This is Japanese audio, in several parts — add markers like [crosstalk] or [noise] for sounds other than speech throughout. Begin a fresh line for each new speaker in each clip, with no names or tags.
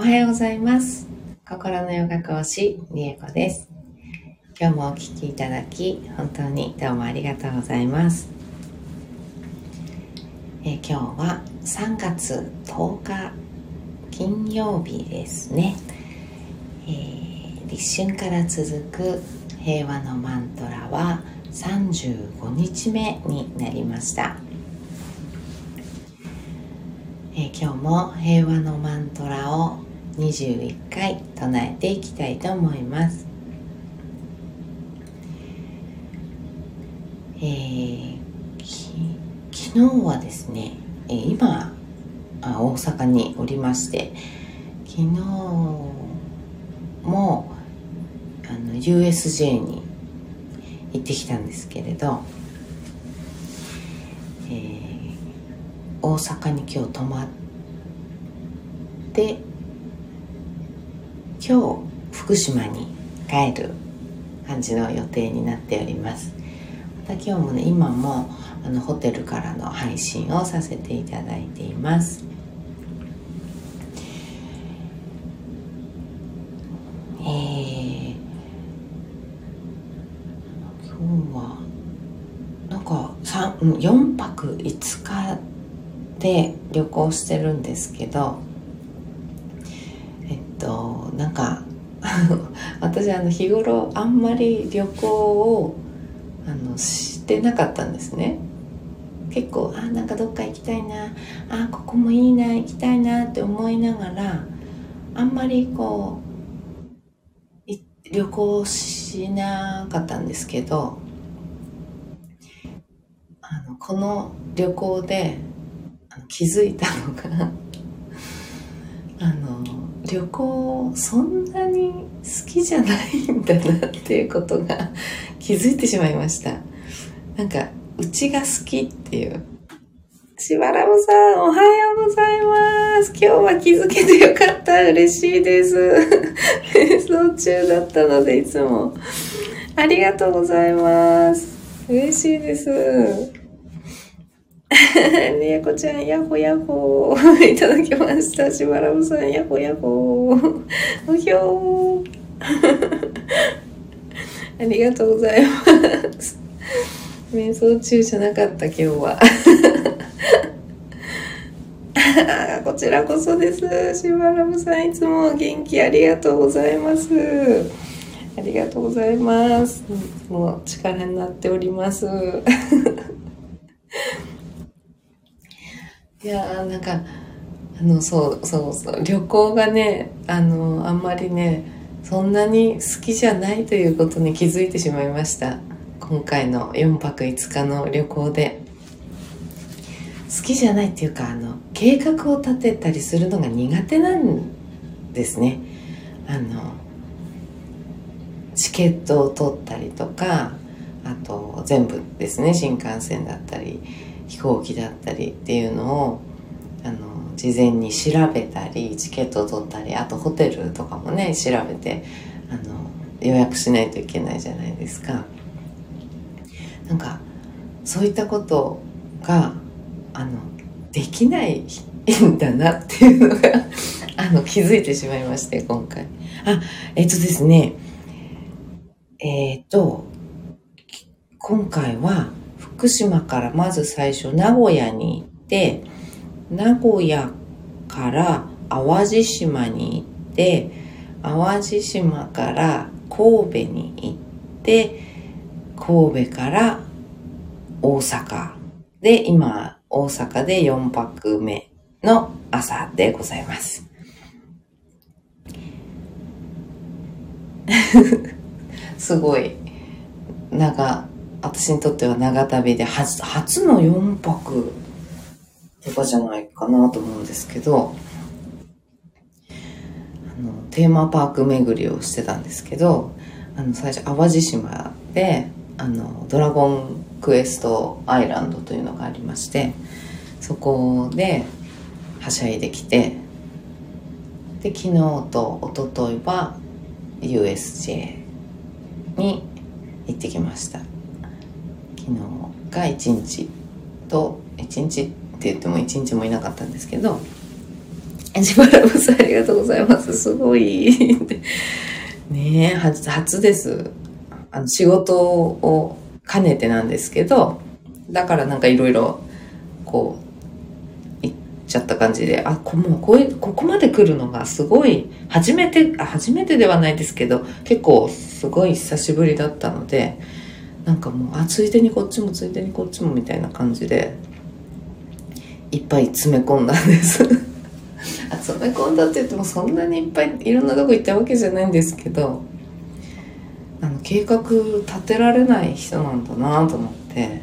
おはようございます。心のヨガ講師、りえこです。今日もお聞きいただき、本当にどうもありがとうございます。え今日は3月10日金曜日ですね。えー立春から続く平和のマントラは35日目になりました。えー今日も平和のマントラを21回唱えていきたいと思います。えーき昨日はですね、えー今あ大阪におりまして昨日もあの USJ に行ってきたんですけれど、えー大阪に今日泊まって今日福島に帰る感じの予定になっております。また今日もね今もあのホテルからの配信をさせていただいています。えー、今日はなんか三うん4泊5日で旅行してるんですけどえっとなんか私あの日頃あんまり旅行をあのしてなかったんですね。結構あなんかどっか行きたいなあここもいいな行きたいなって思いながらあんまりこう旅行しなかったんですけどあのこの旅行で気づいたのが [laughs] あの旅行そんなに好きじゃないんだなっていうことが気づいてしまいました。なんかうちが好きっていう。しばらぶさんおはようございます。今日は気づけてよかった。嬉しいです。瞑想中だったのでいつも。ありがとうございます。嬉しいです。りえこちゃん、やほやほー。[laughs] いただきました。しばらぶさん、やほやほー。うひょー。[laughs] ありがとうございます。瞑想中じゃなかった、今日は。[laughs] こちらこそです。しばらぶさん、いつも元気ありがとうございます。ありがとうございます。いつも力になっております。いやーなんかあのそうそうそう旅行がねあのあんまりねそんなに好きじゃないということに気づいてしまいました。今回の4泊5日の旅行で。好きじゃないっていうかあの計画を立てたりするのが苦手なんですね。あのチケットを取ったりとかあと全部ですね新幹線だったり。飛行機だったりっていうのをあの事前に調べたりチケットを取ったりあとホテルとかもね調べてあの予約しないといけないじゃないですか。なんかそういったことがあのできないんだなっていうのが [laughs] あの気づいてしまいまして今回。あえっとですねえっと今回は福島からまず最初名古屋に行って名古屋から淡路島に行って淡路島から神戸に行って神戸から大阪。で今大阪で4泊目の朝でございます。[laughs] すごい。長私にとっては長旅で初初の4泊とかじゃないかなと思うんですけどあのテーマパーク巡りをしてたんですけどあの最初淡路島であのドラゴンクエストアイランドというのがありましてそこではしゃいできてで昨日と一昨日は USJ に行ってきました。昨日が1日と1日って言っても1日もいなかったんですけどしばらくさんありがとうございます。すごい。[laughs] ねえ、初です。あの、仕事を兼ねてなんですけど、だからなんかいろいろ、こう、行っちゃった感じで、あ、こもうこういう、ここまで来るのがすごい、初めて、初めてではないですけど、結構すごい久しぶりだったので、なんかもう、あ、ついでにこっちもついでにこっちもみたいな感じで、いっぱい詰め込んだんです。[laughs] あ詰め込んだって言ってもそんなにいっぱいいろんなとこ行ったわけじゃないんですけどあの計画立てられない人なんだなと思って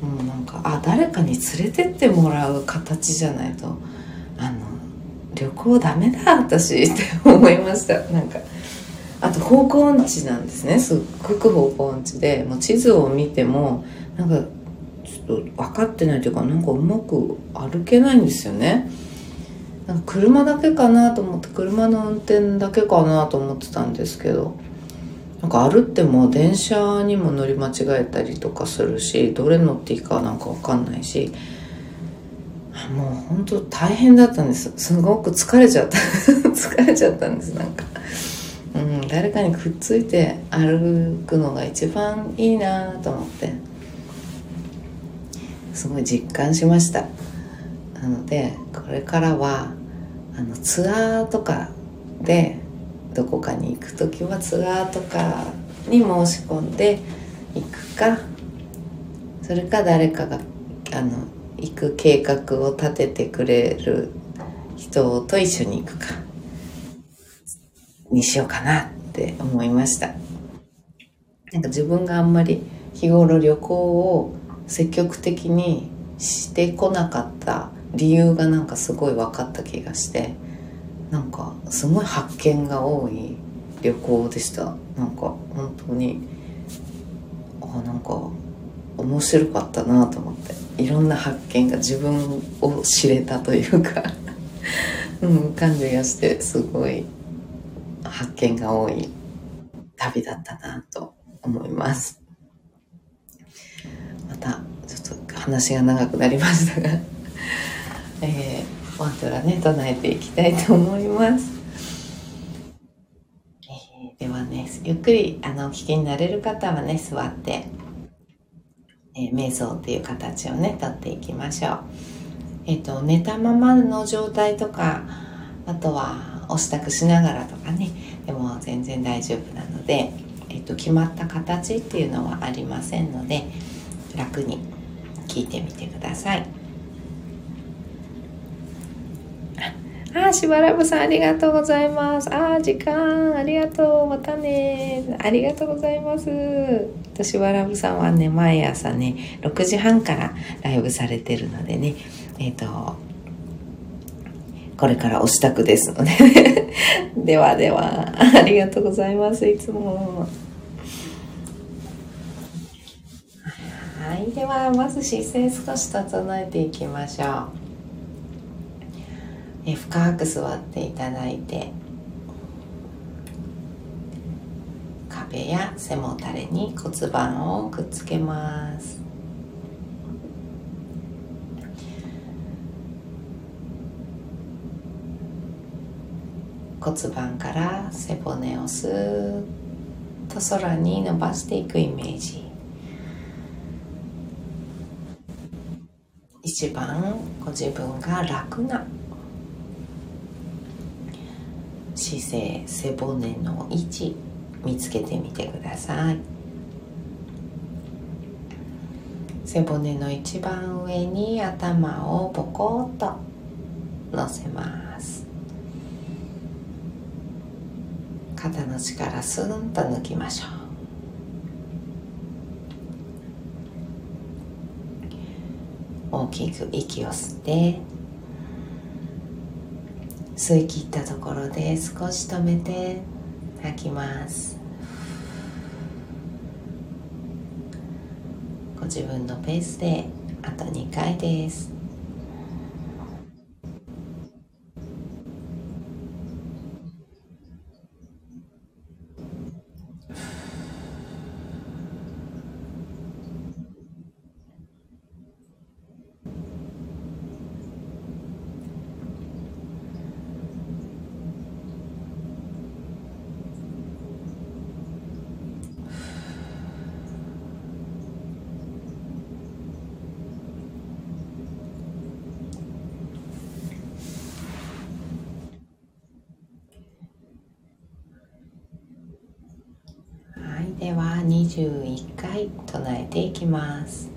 もうなんかあ誰かに連れてってもらう形じゃないとあの旅行ダメだ私って思いました。なんかあと方向音痴なんですね。すっごく方向音痴でもう地図を見てもなんかちょっと分かってないというかなんかうまく歩けないんですよね。なんか車だけかなと思って車の運転だけかなと思ってたんですけどなんか歩っても電車にも乗り間違えたりとかするしどれ乗っていいかなんか分かんないしもう本当大変だったんです。すごく疲れちゃった。[laughs] 疲れちゃったんですなんか、誰かにくっついて歩くのが一番いいなと思って。すごい実感しました。なのでこれからはあのツアーとかでどこかに行く時はツアーとかに申し込んで行くかそれか誰かがあの行く計画を立ててくれる人と一緒に行くかにしようかな。って思いました。なんか自分があんまり日頃旅行を積極的にしてこなかった理由がなんかすごい分かった気がしてなんかすごい発見が多い旅行でした。なんか本当にあなんか面白かったなと思って。いろんな発見が自分を知れたというか。うん、感じがしてすごい発見が多い旅だったなと思いますまたちょっと話が長くなりましたが [laughs] えー、マントラね、唱えていきたいと思います。えー、ではね、ゆっくり、あの、お聞きになれる方はね、座って、えー、瞑想っていう形をね、とっていきましょう。えっ、ー、と、寝たままの状態とか、あとは、お支度しながらとかね、でも全然大丈夫なので、えっ、と、決まった形っていうのはありませんので、楽に聞いてみてください。あ、しばらぶさんありがとうございます。あ、時間ありがとう。またね。ありがとうございます。としばらぶさんはね、毎朝ね、6時半からライブされてるのでね、えっ、ー、と、これからお支度ですので [laughs] ではでは、ありがとうございます。いつも。はい。では、まず姿勢少し整えていきましょう。え深く座っていただいて壁や背もたれに骨盤をくっつけます骨盤から背骨をスーッと空に伸ばしていくイメージ。一番ご自分が楽な姿勢背骨の位置見つけてみてください。背骨の一番上に頭をポコッと乗せます。肩の力スンと抜きましょう。大きく息を吸って吸い切ったところで少し止めて吐きます。ご自分のペースであと2回です。きます。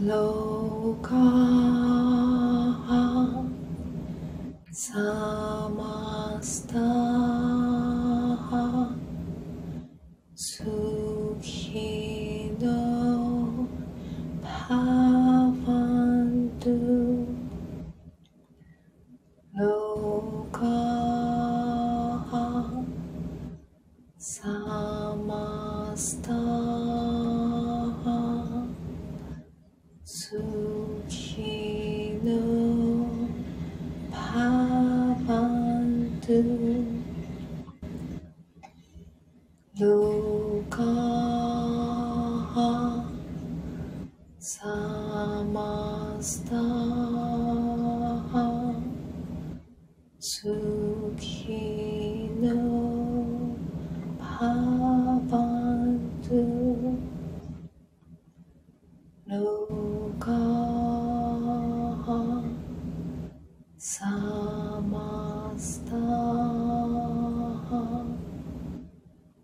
ローカーサマスター。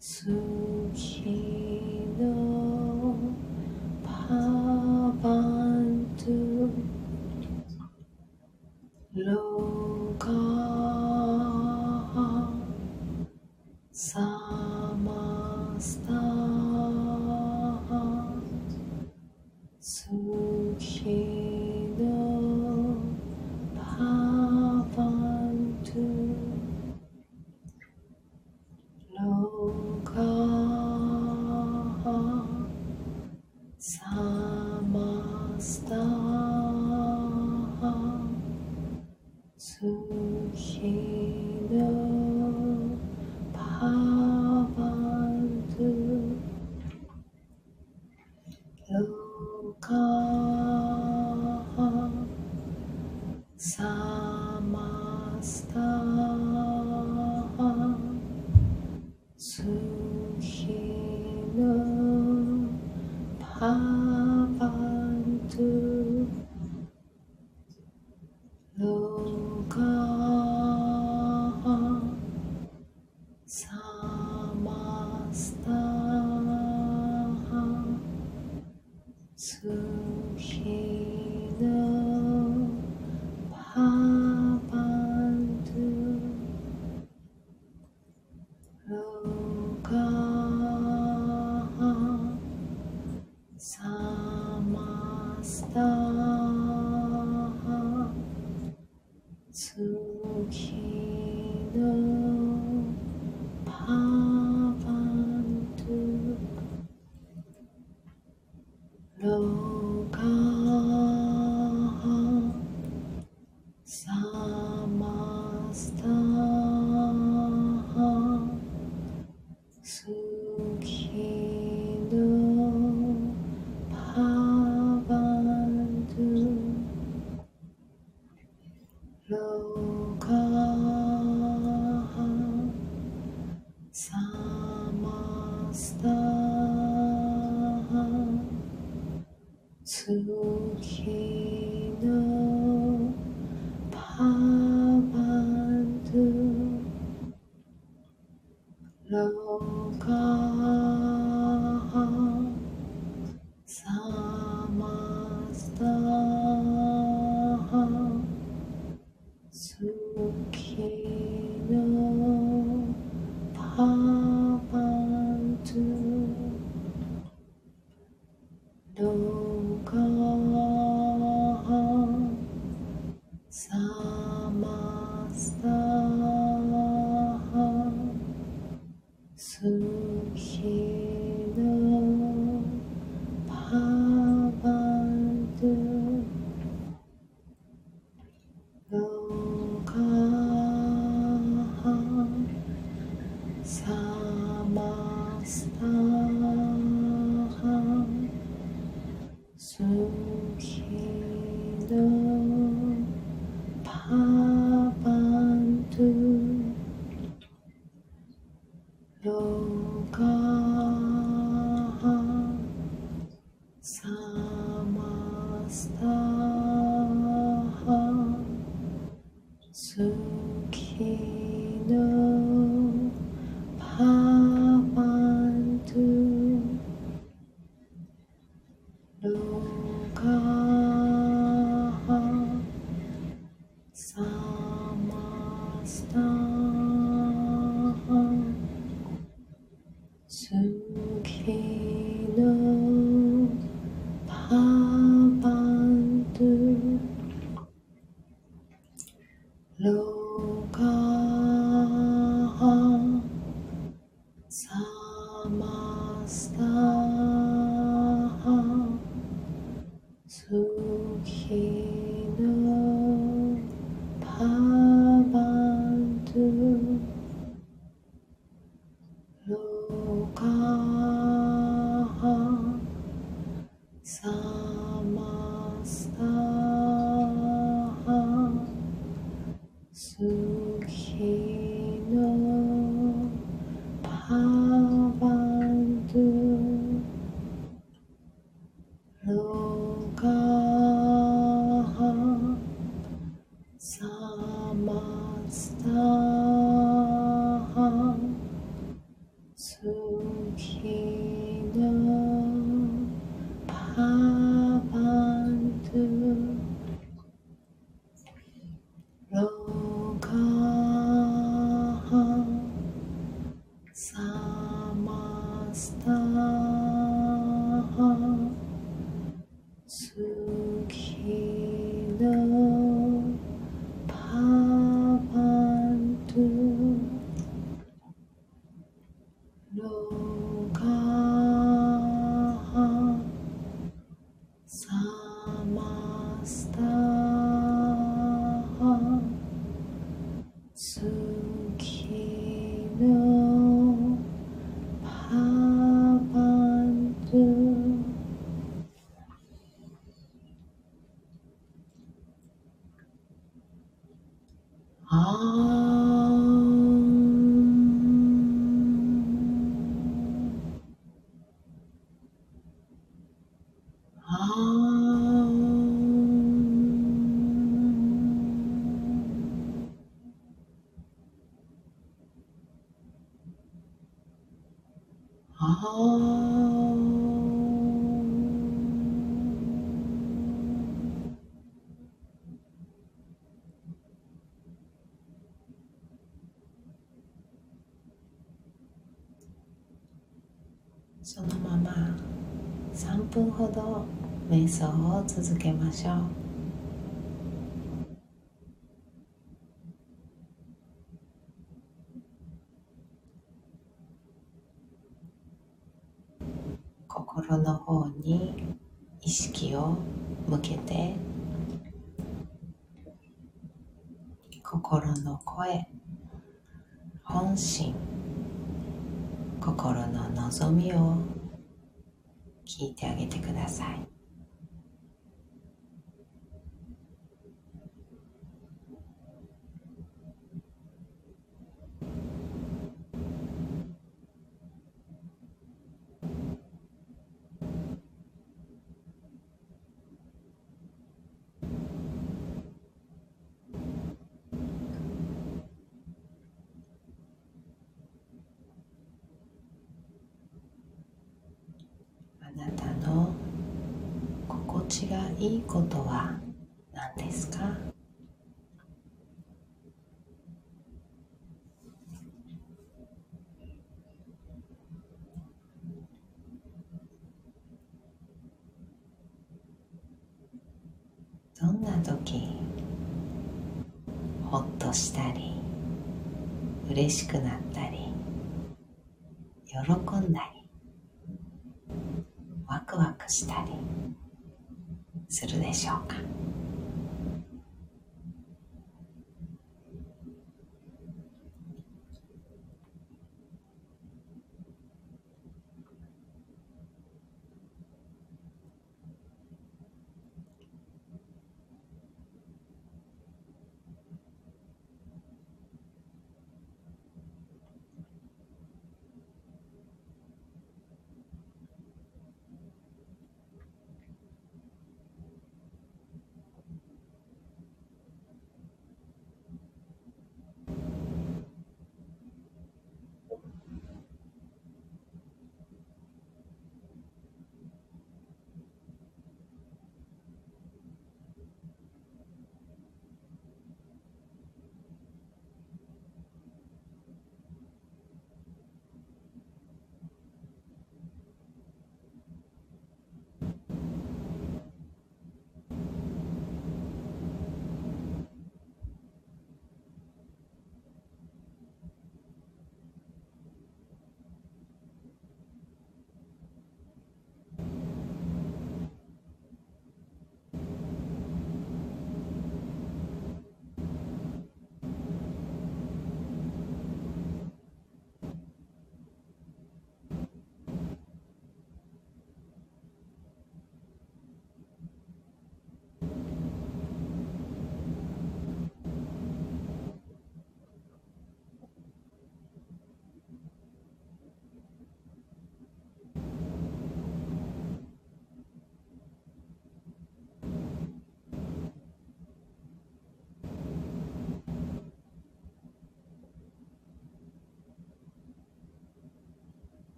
So Look 月よか So 分ほど瞑想を続けましょう。心の方に意識を向けて心の声本心心の望みを聞いてあげてくださいあなたの心地がいいことは何ですか？どんな時ほっとしたり嬉しくなったり喜んだりワクワクしたり。するでしょうか。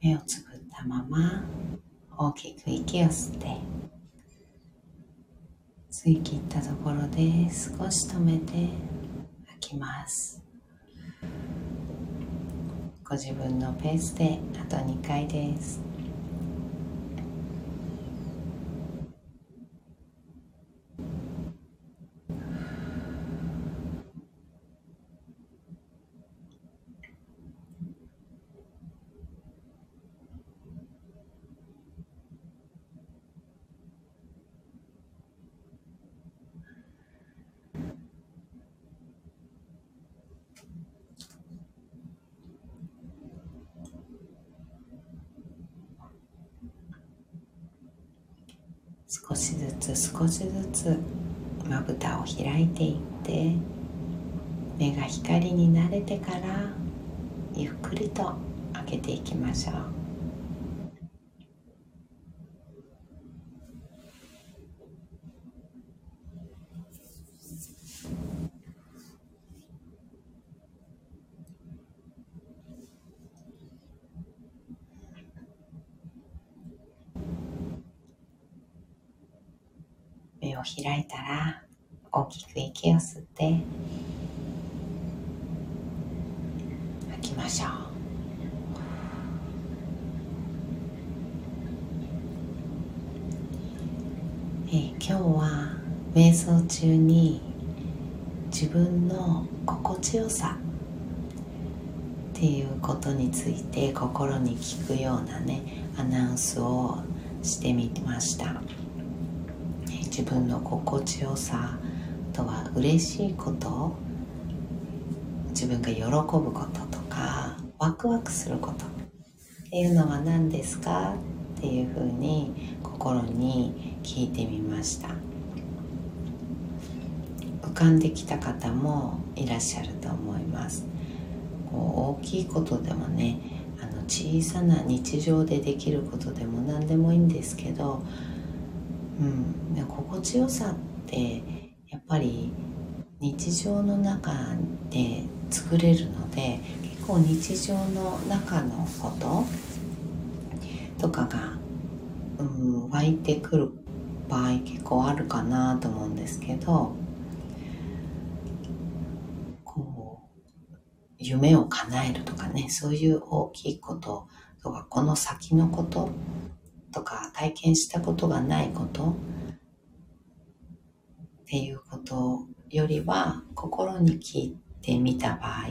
目をつぶったまま大きく息を吸って吸い切ったところで少し止めて吐きます。ご自分のペースであと2回です。少しずつ少しずつまぶたを開いていって目が光に慣れてからゆっくりと開けていきましょうを開いたら大きく息を吸って吐きましょうえー、今日は瞑想中に自分の心地よさっていうことについて心に聞くようなねアナウンスをしてみました。自分の心地よさとは嬉しいこと自分が喜ぶことワクワクすること。っていうのは何ですか？っていうふうに心に聞いてみました。浮かんできた方もいらっしゃると思います。こう大きいことでもねあの小さな日常でできることでも何でもいいんですけどうん、心地よさってやっぱり日常の中で作れるので結構日常の中のこととかが、うん、湧いてくる場合結構あるかなと思うんですけどこう夢を叶えるとかねそういう大きいこととかこの先のこととか体験したことがないことっていうことよりは心に聞いてみた場合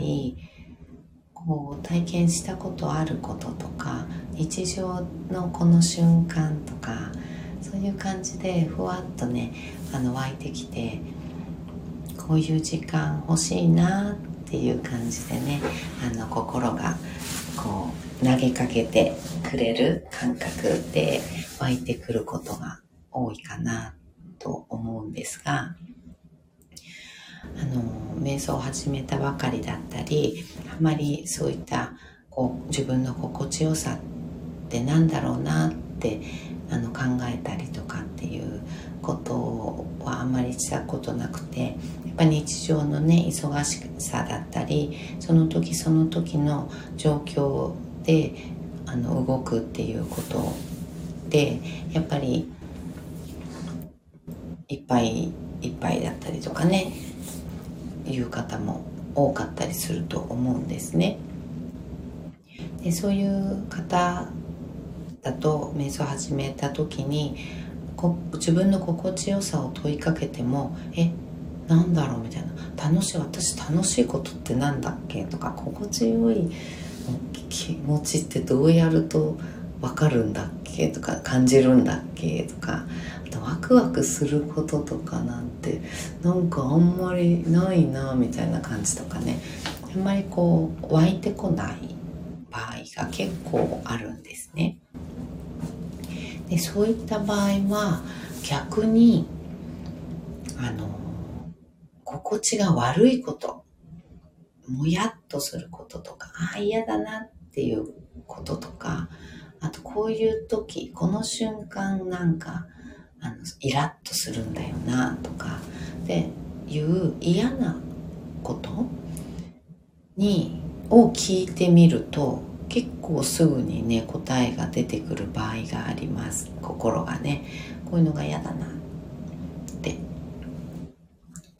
こう体験したことあることとか日常のこの瞬間とかそういう感じでふわっとねあの湧いてきてこういう時間欲しいなっていう感じでねあの心がこう投げかけてくれる感覚で湧いてくることが多いかなと思うんですが、あの、瞑想を始めたばかりだったり、あまりそういったこう自分の心地よさってなんだろうなってあの考えたりとかっていうことはあんまりしたことなくてやっぱ日常のね忙しさだったりその時その時の状況であの動くっていうことでやっぱりいっぱいいっぱいだったりとかねいう方も多かったりすると思うんですね。でそういう方だと瞑想を始めた時にこ自分の心地よさを問いかけても「えなんだろう?」みたいな「楽しい私楽しいことって何だっけ?」とか「心地よい気持ちってどうやると分かるんだっけ?」とか「感じるんだっけ?」とかワクワクすることとかなんてなんかあんまりないなみたいな感じとかねあんまりこう湧いてこない場合が結構あるんですね。でそういった場合は逆にあの心地が悪いこともやっとすることとかああ嫌だなっていうこととかあとこういう時この瞬間なんかあのイラッとするんだよなとかっていう嫌なことにを聞いてみると結構すぐにね答えが出てくる場合があります。心がね。こういうのが嫌だなって。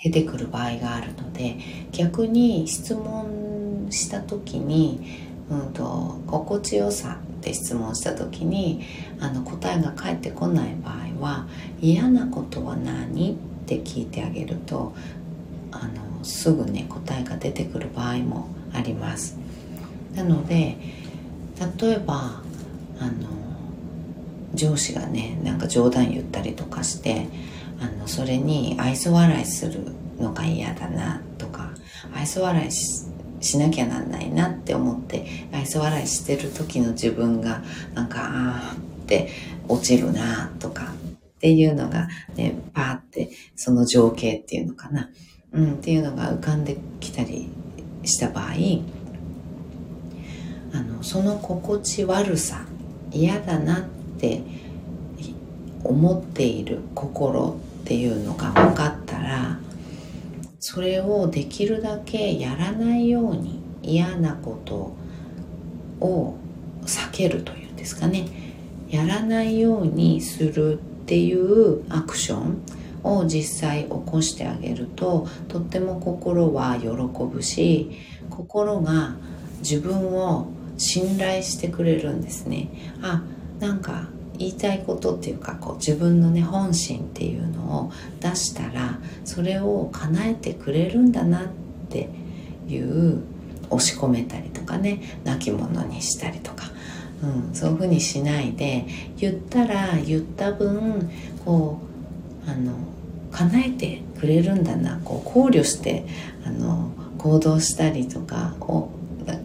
出てくる場合があるので逆に質問した時に、うんと、心地よさって質問した時にあの答えが返ってこない場合は嫌なことは何って聞いてあげるとあのすぐね答えが出てくる場合もあります。なので例えばあの上司がねなんか冗談言ったりとかしてあのそれに愛想笑いするのが嫌だなとか愛想笑いししなきゃなんないなって思って愛想笑いしてる時の自分がなんかああって落ちるなとかっていうのがねパーってその情景っていうのかな、うん、っていうのが浮かんできたりした場合あのその心地悪さ嫌だなって思っている心っていうのが分かったらそれをできるだけやらないように嫌なことを避けるというんですかね。やらないようにするっていうアクションを実際起こしてあげるととっても心は喜ぶし心が自分を信頼してくれるんですね。あなんか言いたいことっていうかこう自分のね本心っていうのを出したらそれを叶えてくれるんだなっていう押し込めたりとかね泣き者にしたりとか、うん、そういうふうにしないで言ったら言った分こうあの叶えてくれるんだなこう考慮してあの行動したりとかを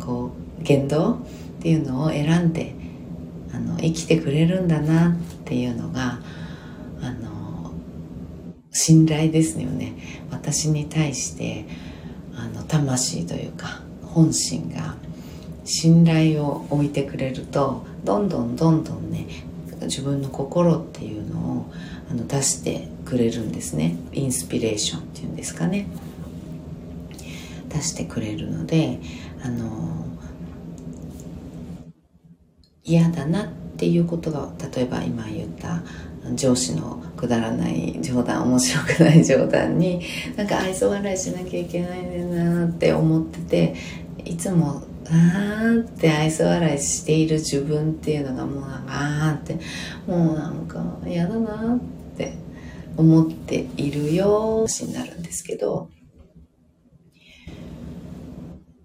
こう言動っていうのを選んであの生きてくれるんだなっていうのがあの信頼ですよね。私に対してあの魂というか本心が信頼を置いてくれるとどんどんどんどんね自分の心っていうのをあの出してくれるんですね。インスピレーションっていうんですかね。出してくれるのであの嫌だなっていうことが例えば今言った上司のくだらない冗談面白くない冗談になんか愛想笑いしなきゃいけないねなって思ってていつもあーって愛想笑いしている自分っていうのがもうなんかあーってもうなんか嫌だなって思っているよしになるんですけど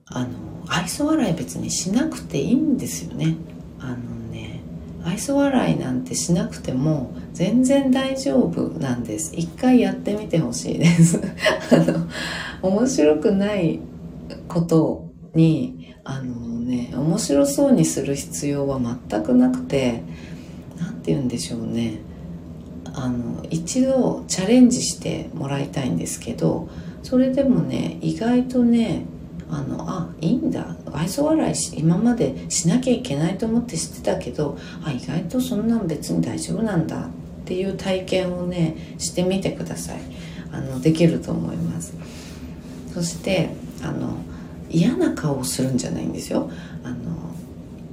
あの愛想笑い別にしなくていいんですよね。あのね愛想笑いなんてしなくても全然大丈夫なんです。一回やってみてほしいです。[laughs] あの面白くないことにあのね面白そうにする必要は全くなくて何て言うんでしょうね。あの一度チャレンジしてもらいたいんですけどそれでもね意外とねあのあいいんだ。愛想笑いし今までしなきゃいけないと思って知ってたけどあ意外とそんなん別に大丈夫なんだ。っていう体験をねしてみてください。あのできると思います。そしてあの嫌な顔をするんじゃないんですよ。あの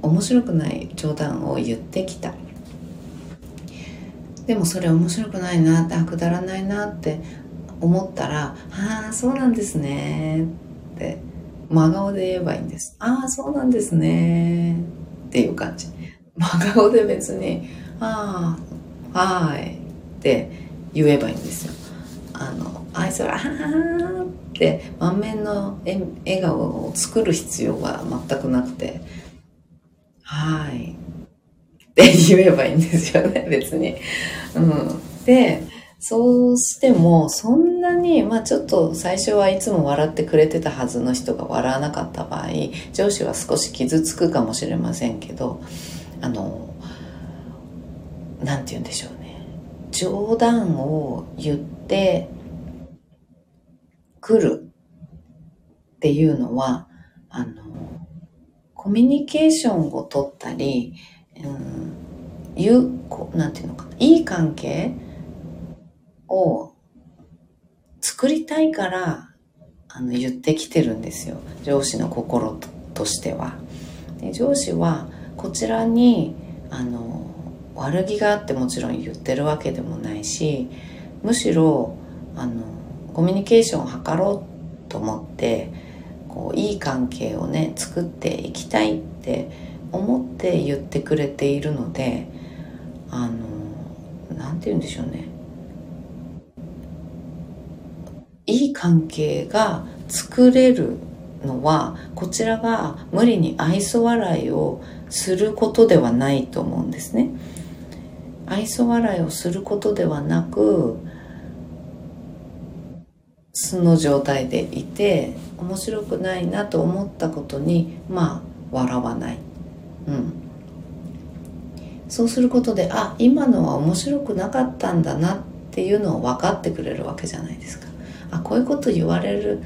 面白くない冗談を言ってきた。でもそれ面白くないなってくだらないなって思ったら「ああそうなんですね」って真顔で言えばいいんです。ああ、そうなんですね。っていう感じ。真顔で別に、ああ、はい。って言えばいいんですよ。あの、あいつら、ははって満面の笑顔を作る必要は全くなくて、はい。って言えばいいんですよね、別に。うん。で、そうしても、そんなに、まあちょっと最初はいつも笑ってくれてたはずの人が笑わなかった場合、上司は少し傷つくかもしれませんけど、あの、なんて言うんでしょうね。冗談を言ってくるっていうのは、あの、コミュニケーションを取ったり、うん、いう、こ、なんていうのかな、いい関係を作りたいからあの言ってきてるんですよ上司の心としては。で上司はこちらにあの悪気があってもちろん言ってるわけでもないしむしろあのコミュニケーションを図ろうと思ってこういい関係をね作っていきたいって思って言ってくれているのであの何て言うんでしょうねいい関係が作れるのはこちらが無理に愛想笑いをすることではないと思うんですね。愛想笑いをすることではなく素の状態でいて面白くないなと思ったことにまあ笑わない、うん、そうすることであ今のは面白くなかったんだなっていうのを分かってくれるわけじゃないですか。あこういうこと言われる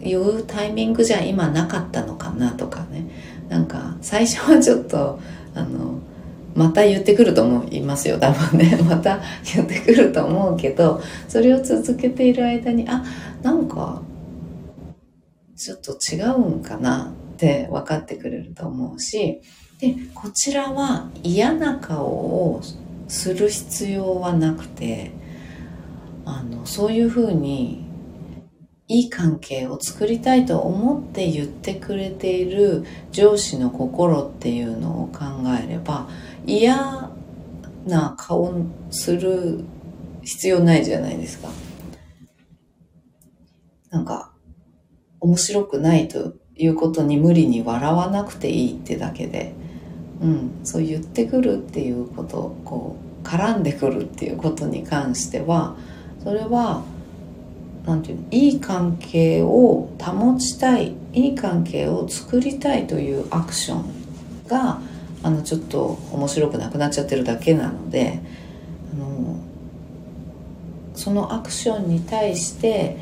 言うタイミングじゃ今なかったのかなとかね。なんか最初はちょっとあのまた言ってくると思いますよ。[laughs] 多分ね。また言ってくると思うけどそれを続けている間にあなんかちょっと違うんかなって分かってくれると思うし。でこちらは嫌な顔をする必要はなくてあのそういうふうにいい関係を作りたいと思って言ってくれている上司の心っていうのを考えれば嫌な顔する必要ないじゃないですか。なんか面白くないということに無理に笑わなくていいってだけで、うん、そう言ってくるっていうことこう絡んでくるっていうことに関してはそれはなんていうのいい関係を保ちたいいい関係を作りたいというアクションがあのちょっと面白くなくなっちゃってるだけなのであのそのアクションに対して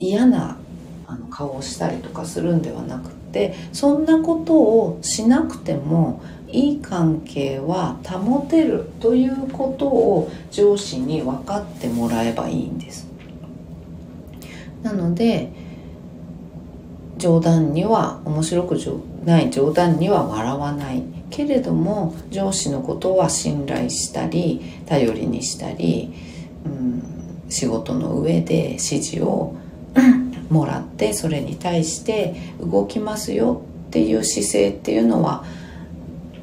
嫌なあの顔をしたりとかするんではなくてそんなことをしなくてもいい関係は保てるということを上司に分かってもらえばいいんです。なので冗談には面白くない冗談には笑わない。けれども上司のことは信頼したり頼りにしたり、うん、仕事の上で指示を [laughs] もらってそれに対して動きますよっていう姿勢っていうのは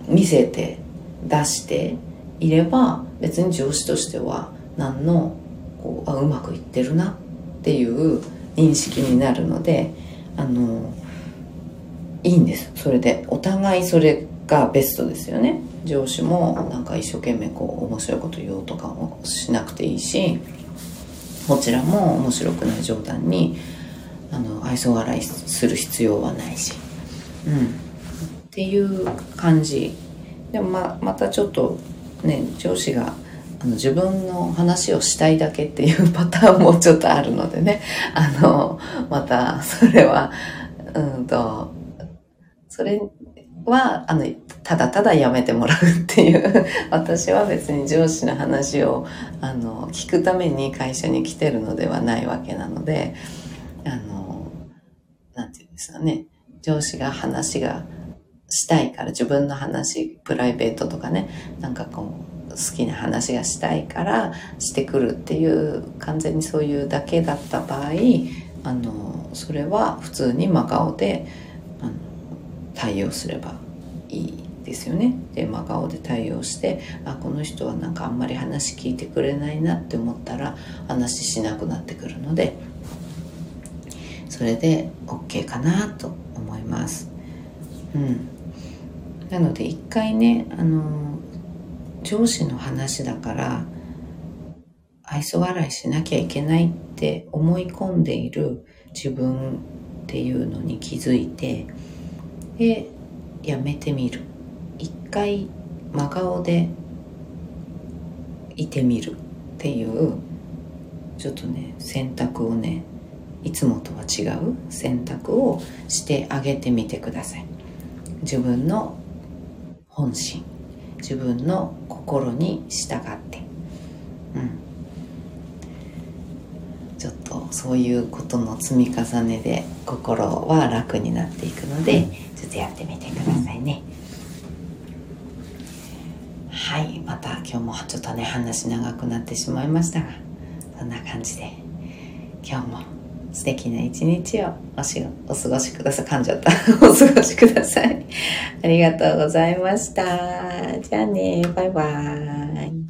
見せて出していれば別に上司としては何のこうあうまくいってるなっていう認識になるのであのいいんです。それでお互いそれがベストですよね。上司もなんか一生懸命こう面白いこと言おうとかもしなくていいしこちらも面白くない冗談にあの愛想笑いする必要はないし、うん、っていう感じ。でもままたちょっとね上司があの自分の話をしたいだけっていうパターンもちょっとあるのでね。[laughs] あのまたそれはうんとそれはあのただただやめてもらうっていう。私は別に上司の話をあの聞くために会社に来てるのではないわけなのであのなんていうんですかね。上司が話がしたいから自分の話プライベートとかね。なんかこう好きな話がしたいからしてくるっていう完全にそういうだけだった場合あのそれは普通に真顔であの対応すればいいですよね。で真顔で対応してあこの人はなんかあんまり話聞いてくれないなって思ったら話しなくなってくるのでそれで OK かなと思います。うん、なので一回ねあの上司の話だから愛想笑いしなきゃいけないって思い込んでいる自分っていうのに気づいてでやめてみる。一回真顔でいてみるっていうちょっとね選択をねいつもとは違う選択をしてあげてみてください。自分の本心自分の心に従って。うん。ちょっとそういうことの積み重ねで心は楽になっていくのでちょっとやってみてくださいね。はい。また今日もちょっとね話長くなってしまいましたがそんな感じで今日も素敵な一日をおしお過ごしください。噛んじゃった。[laughs] お過ごしください。ありがとうございました。じゃあね。バイバーイ。